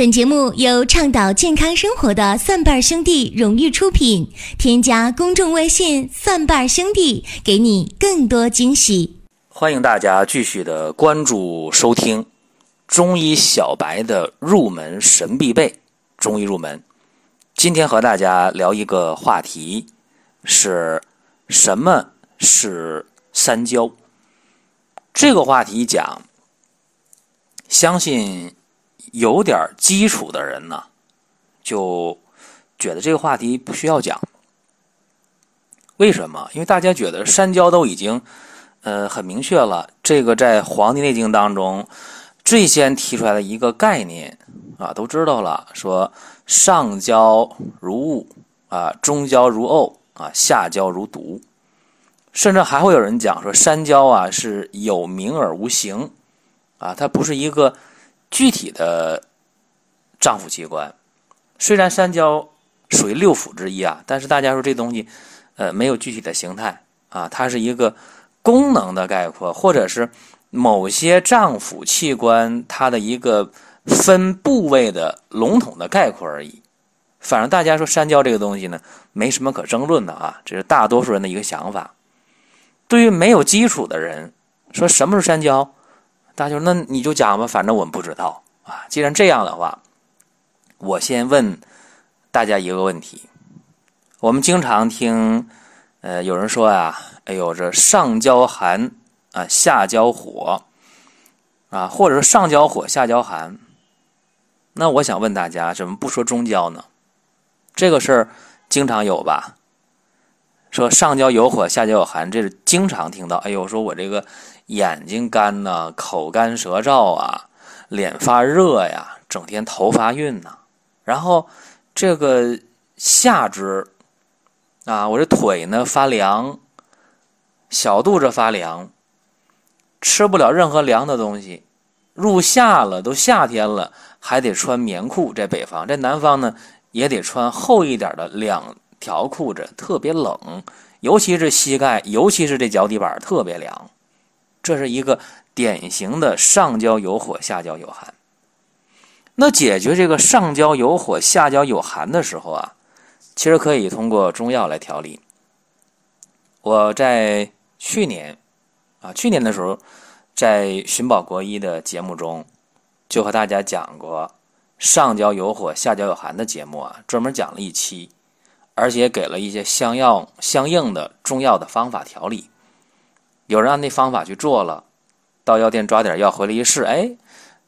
本节目由倡导健康生活的蒜瓣兄弟荣誉出品。添加公众微信“蒜瓣兄弟”，给你更多惊喜。欢迎大家继续的关注收听中医小白的入门神必备中医入门。今天和大家聊一个话题，是什么是三焦？这个话题讲，相信。有点基础的人呢，就觉得这个话题不需要讲。为什么？因为大家觉得山焦都已经呃很明确了。这个在《黄帝内经》当中最先提出来的一个概念啊，都知道了。说上焦如雾啊，中焦如沤啊，下焦如毒。甚至还会有人讲说，山焦啊是有名而无形啊，它不是一个。具体的脏腑器官，虽然三焦属于六腑之一啊，但是大家说这东西，呃，没有具体的形态啊，它是一个功能的概括，或者是某些脏腑器官它的一个分部位的笼统的概括而已。反正大家说三焦这个东西呢，没什么可争论的啊，这是大多数人的一个想法。对于没有基础的人，说什么是三焦？大家说，那你就讲吧，反正我们不知道啊。既然这样的话，我先问大家一个问题：我们经常听，呃，有人说呀，哎呦，这上焦寒啊，下焦火啊，或者说上焦火，下焦寒。那我想问大家，怎么不说中焦呢？这个事儿经常有吧？说上焦有火，下焦有寒，这是经常听到。哎呦，说我这个。眼睛干呐，口干舌燥啊，脸发热呀，整天头发晕呐，然后这个下肢啊，我这腿呢发凉，小肚子发凉，吃不了任何凉的东西。入夏了，都夏天了，还得穿棉裤。在北方，在南方呢，也得穿厚一点的两条裤子，特别冷，尤其是膝盖，尤其是这脚底板特别凉。这是一个典型的上焦有火，下焦有寒。那解决这个上焦有火，下焦有寒的时候啊，其实可以通过中药来调理。我在去年啊，去年的时候，在寻宝国医的节目中，就和大家讲过上焦有火，下焦有寒的节目啊，专门讲了一期，而且给了一些相药相应的中药的方法调理。有人按那方法去做了，到药店抓点药回来一试，哎，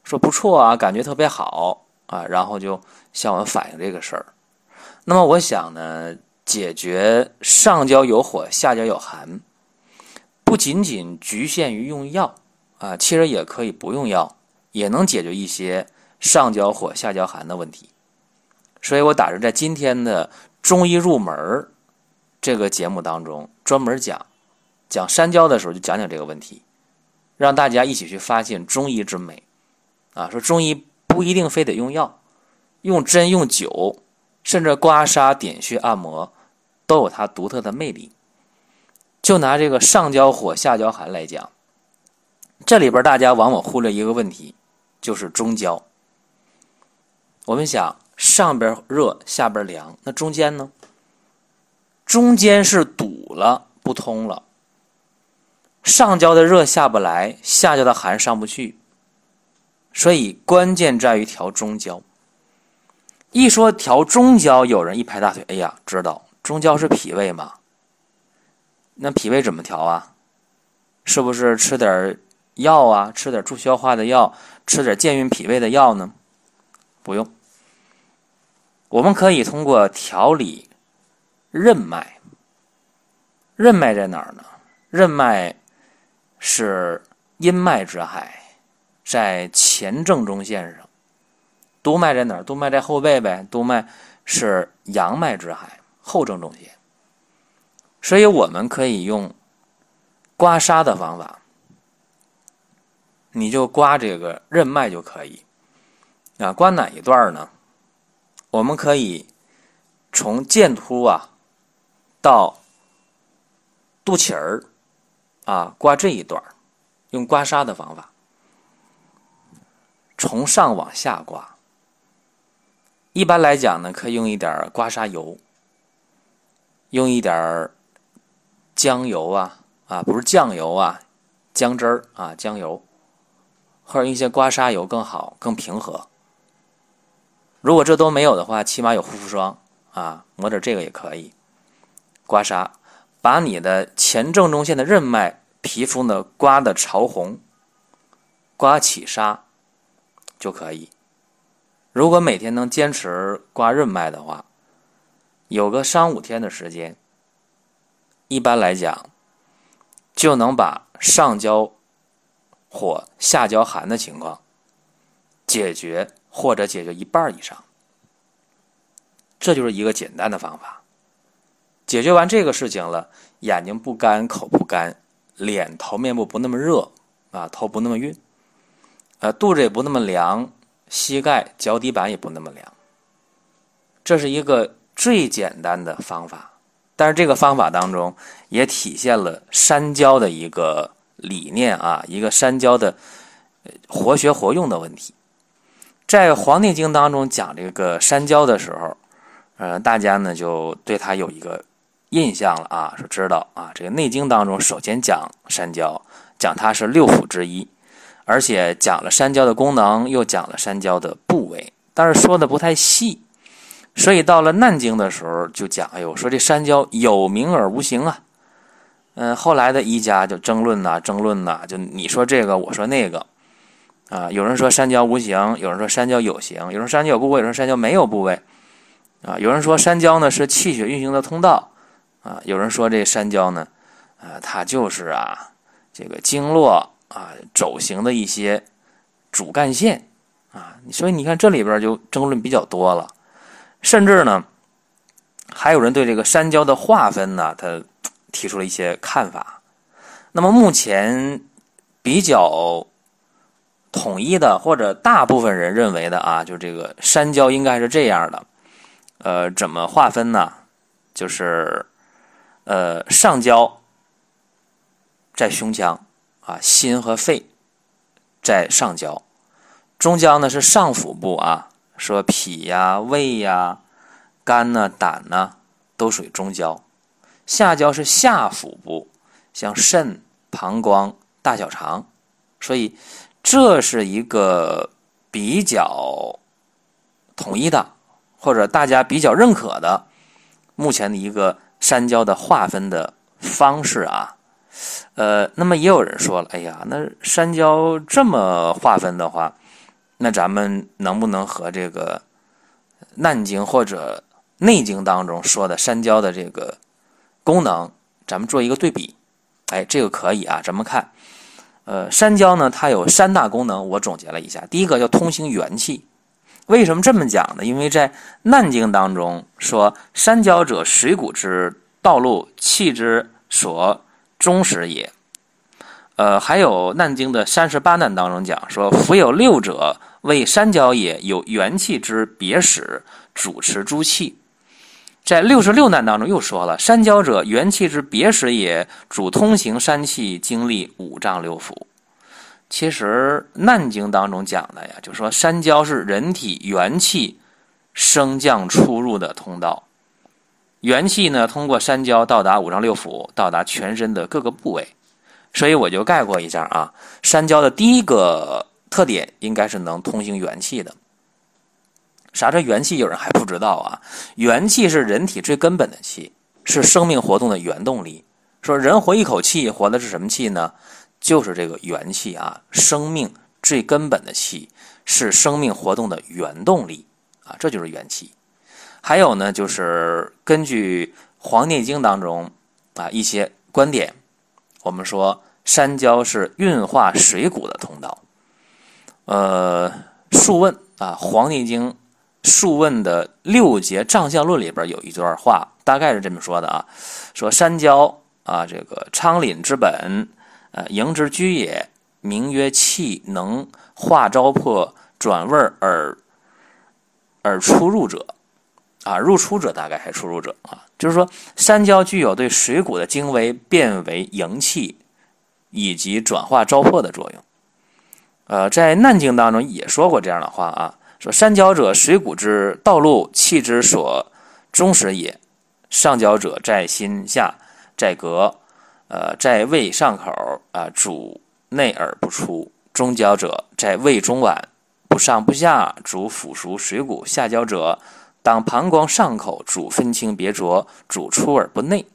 说不错啊，感觉特别好啊，然后就向我们反映这个事儿。那么我想呢，解决上焦有火，下焦有寒，不仅仅局限于用药啊，其实也可以不用药，也能解决一些上焦火、下焦寒的问题。所以我打算在今天的中医入门这个节目当中专门讲。讲山椒的时候，就讲讲这个问题，让大家一起去发现中医之美。啊，说中医不一定非得用药，用针、用灸，甚至刮痧、点穴、按摩，都有它独特的魅力。就拿这个上焦火、下焦寒来讲，这里边大家往往忽略一个问题，就是中焦。我们想上边热，下边凉，那中间呢？中间是堵了，不通了。上焦的热下不来，下焦的寒上不去，所以关键在于调中焦。一说调中焦，有人一拍大腿，哎呀，知道中焦是脾胃嘛？那脾胃怎么调啊？是不是吃点药啊？吃点助消化的药，吃点健运脾胃的药呢？不用，我们可以通过调理任脉。任脉在哪儿呢？任脉。是阴脉之海，在前正中线上。督脉在哪儿？督脉在后背呗。督脉是阳脉之海，后正中线。所以我们可以用刮痧的方法，你就刮这个任脉就可以。啊，刮哪一段呢？我们可以从剑突啊到肚脐儿。啊，刮这一段用刮痧的方法，从上往下刮，一般来讲呢，可以用一点刮痧油，用一点姜油啊啊，不是酱油啊，姜汁儿啊，姜油，或者用一些刮痧油更好，更平和。如果这都没有的话，起码有护肤霜啊，抹点这个也可以。刮痧，把你的前正中线的任脉皮肤呢刮的潮红，刮起痧就可以。如果每天能坚持刮任脉的话，有个三五天的时间，一般来讲就能把上焦火、下焦寒的情况解决，或者解决一半以上。这就是一个简单的方法。解决完这个事情了，眼睛不干、口不干，脸、头、面部不那么热啊，头不那么晕，呃，肚子也不那么凉。膝盖、脚底板也不那么凉，这是一个最简单的方法。但是这个方法当中也体现了山焦的一个理念啊，一个山焦的活学活用的问题。在《黄帝经》当中讲这个山椒的时候，呃，大家呢就对它有一个印象了啊，是知道啊，这个《内经》当中首先讲山椒，讲它是六腑之一。而且讲了山椒的功能，又讲了山椒的部位，但是说的不太细，所以到了难经的时候就讲，哎呦，说这山椒有名而无形啊。嗯，后来的医家就争论呐，争论呐，就你说这个，我说那个，啊，有人说山焦无形，有人说山焦有形，有人说山焦有部位，有人说山焦没有部位，啊，有人说山焦呢是气血运行的通道，啊，有人说这山焦呢，啊，它就是啊这个经络。啊，轴形的一些主干线啊，所以你看这里边就争论比较多了，甚至呢，还有人对这个山焦的划分呢，他提出了一些看法。那么目前比较统一的，或者大部分人认为的啊，就这个山焦应该是这样的。呃，怎么划分呢？就是呃，上焦在胸腔。啊，心和肺在上焦，中焦呢是上腹部啊，说脾呀、胃呀、肝呢、胆呢都属于中焦，下焦是下腹部，像肾、膀胱、大小肠，所以这是一个比较统一的，或者大家比较认可的目前的一个山椒的划分的方式啊。呃，那么也有人说了，哎呀，那山椒这么划分的话，那咱们能不能和这个《难经》或者《内经》当中说的山椒的这个功能，咱们做一个对比？哎，这个可以啊，咱们看，呃，山焦呢，它有三大功能，我总结了一下，第一个叫通行元气。为什么这么讲呢？因为在《难经》当中说，山焦者，水谷之道路，气之所。中实也，呃，还有《难经》的三十八难当中讲说：“夫有六者，为山焦也，有元气之别始，主持诸气。”在六十六难当中又说了：“三焦者，元气之别始也，主通行三气，经历五脏六腑。”其实《难经》当中讲的呀，就说三焦是人体元气升降出入的通道。元气呢，通过三焦到达五脏六腑，到达全身的各个部位，所以我就概括一下啊，三焦的第一个特点应该是能通行元气的。啥叫元气？有人还不知道啊？元气是人体最根本的气，是生命活动的原动力。说人活一口气，活的是什么气呢？就是这个元气啊，生命最根本的气，是生命活动的原动力啊，这就是元气。还有呢，就是根据《黄帝经》当中啊一些观点，我们说山焦是运化水谷的通道。呃，《数问》啊，《黄帝经》《数问》的六节脏象论里边有一段话，大概是这么说的啊：说山椒啊，这个昌廪之本，呃，营之居也，名曰气，能化糟粕，转味而而出入者。啊，入出者大概还出入者啊，就是说山椒具有对水谷的精微变为营气，以及转化糟粕的作用。呃，在《难经》当中也说过这样的话啊，说山焦者，水谷之道路，气之所终始也。上焦者在心下，在膈，呃，在胃上口啊，主内而不出。中焦者在胃中脘，不上不下，主腐熟水谷。下焦者当膀胱上口，主分清别浊，主出而不内。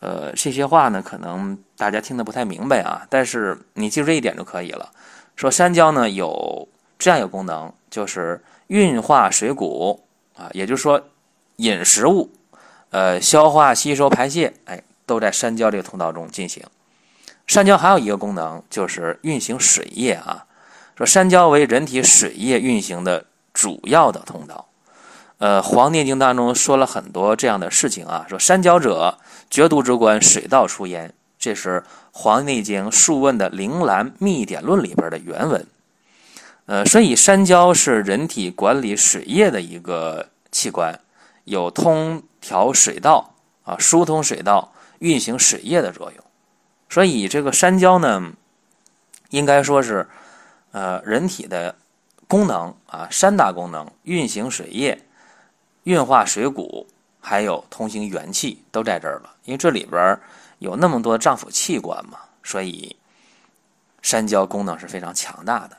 呃，这些话呢，可能大家听得不太明白啊，但是你记住这一点就可以了。说山焦呢有这样一个功能，就是运化水谷啊，也就是说饮食物，呃，消化、吸收、排泄，哎，都在山焦这个通道中进行。山焦还有一个功能，就是运行水液啊。说山焦为人体水液运行的主要的通道。呃，《黄帝内经》当中说了很多这样的事情啊，说山焦者，绝毒之官，水道出焉。这是《黄帝内经·素问》的《灵兰秘典论》里边的原文。呃，所以山焦是人体管理水液的一个器官，有通调水道啊、疏通水道、运行水液的作用。所以这个山焦呢，应该说是呃人体的功能啊，三大功能：运行水液。运化水谷，还有通行元气，都在这儿了。因为这里边有那么多脏腑器官嘛，所以山焦功能是非常强大的。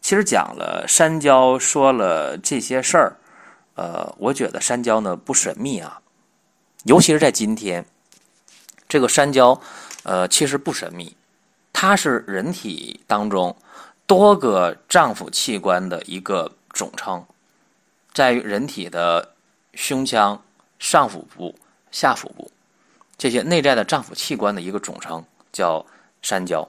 其实讲了山焦，说了这些事儿，呃，我觉得山焦呢不神秘啊，尤其是在今天，这个山焦，呃，其实不神秘，它是人体当中多个脏腑器官的一个总称，在于人体的。胸腔、上腹部、下腹部这些内在的脏腑器官的一个总称叫山焦，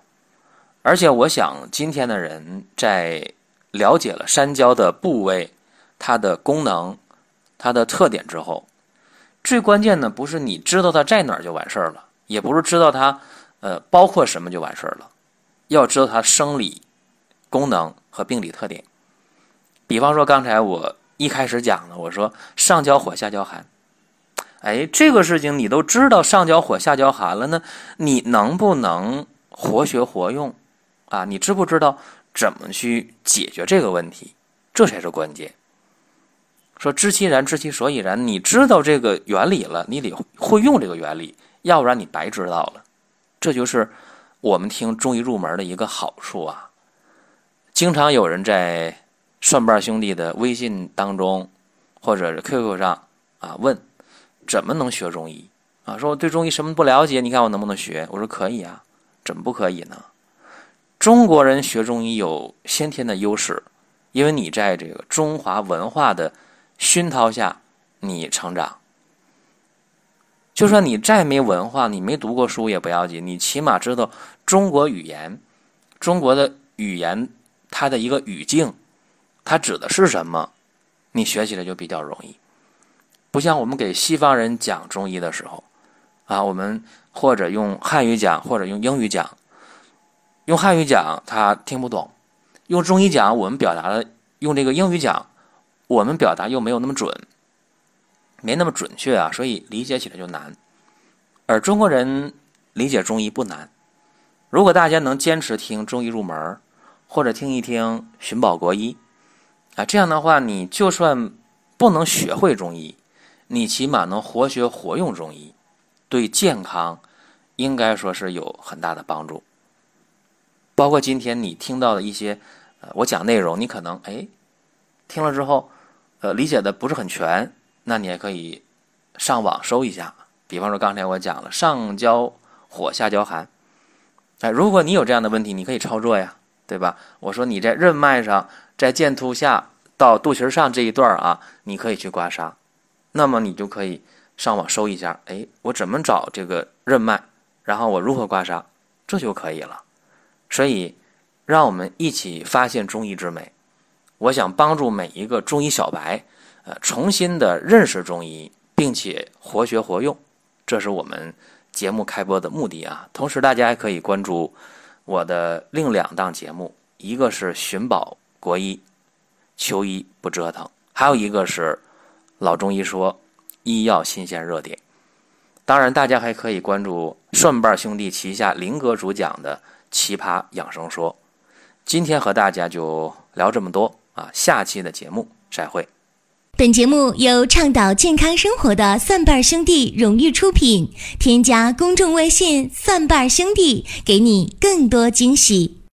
而且我想今天的人在了解了山焦的部位、它的功能、它的特点之后，最关键的不是你知道它在哪儿就完事儿了，也不是知道它呃包括什么就完事儿了，要知道它生理功能和病理特点。比方说刚才我。一开始讲的，我说上焦火，下焦寒。哎，这个事情你都知道上焦火，下焦寒了呢，你能不能活学活用啊？你知不知道怎么去解决这个问题？这才是关键。说知其然，知其所以然。你知道这个原理了，你得会用这个原理，要不然你白知道了。这就是我们听中医入门的一个好处啊。经常有人在。蒜瓣兄弟的微信当中，或者是 QQ 上啊，问怎么能学中医啊？说我对中医什么不了解，你看我能不能学？我说可以啊，怎么不可以呢？中国人学中医有先天的优势，因为你在这个中华文化的熏陶下，你成长。就算你再没文化，你没读过书也不要紧，你起码知道中国语言，中国的语言它的一个语境。它指的是什么？你学起来就比较容易，不像我们给西方人讲中医的时候，啊，我们或者用汉语讲，或者用英语讲，用汉语讲他听不懂，用中医讲我们表达的，用这个英语讲，我们表达又没有那么准，没那么准确啊，所以理解起来就难。而中国人理解中医不难，如果大家能坚持听中医入门，或者听一听寻宝国医。啊，这样的话，你就算不能学会中医，你起码能活学活用中医，对健康应该说是有很大的帮助。包括今天你听到的一些，呃，我讲内容，你可能哎听了之后，呃，理解的不是很全，那你也可以上网搜一下。比方说刚才我讲了上焦火，下焦寒，哎，如果你有这样的问题，你可以操作呀，对吧？我说你在任脉上。在剑突下到肚脐上这一段啊，你可以去刮痧，那么你就可以上网搜一下，哎，我怎么找这个任脉，然后我如何刮痧，这就可以了。所以，让我们一起发现中医之美。我想帮助每一个中医小白，呃，重新的认识中医，并且活学活用，这是我们节目开播的目的啊。同时，大家还可以关注我的另两档节目，一个是寻宝。国医，求医不折腾。还有一个是老中医说医药新鲜热点。当然，大家还可以关注蒜瓣兄弟旗下林哥主讲的奇葩养生说。今天和大家就聊这么多啊，下期的节目再会。本节目由倡导健康生活的蒜瓣兄弟荣誉出品。添加公众微信“蒜瓣兄弟”，给你更多惊喜。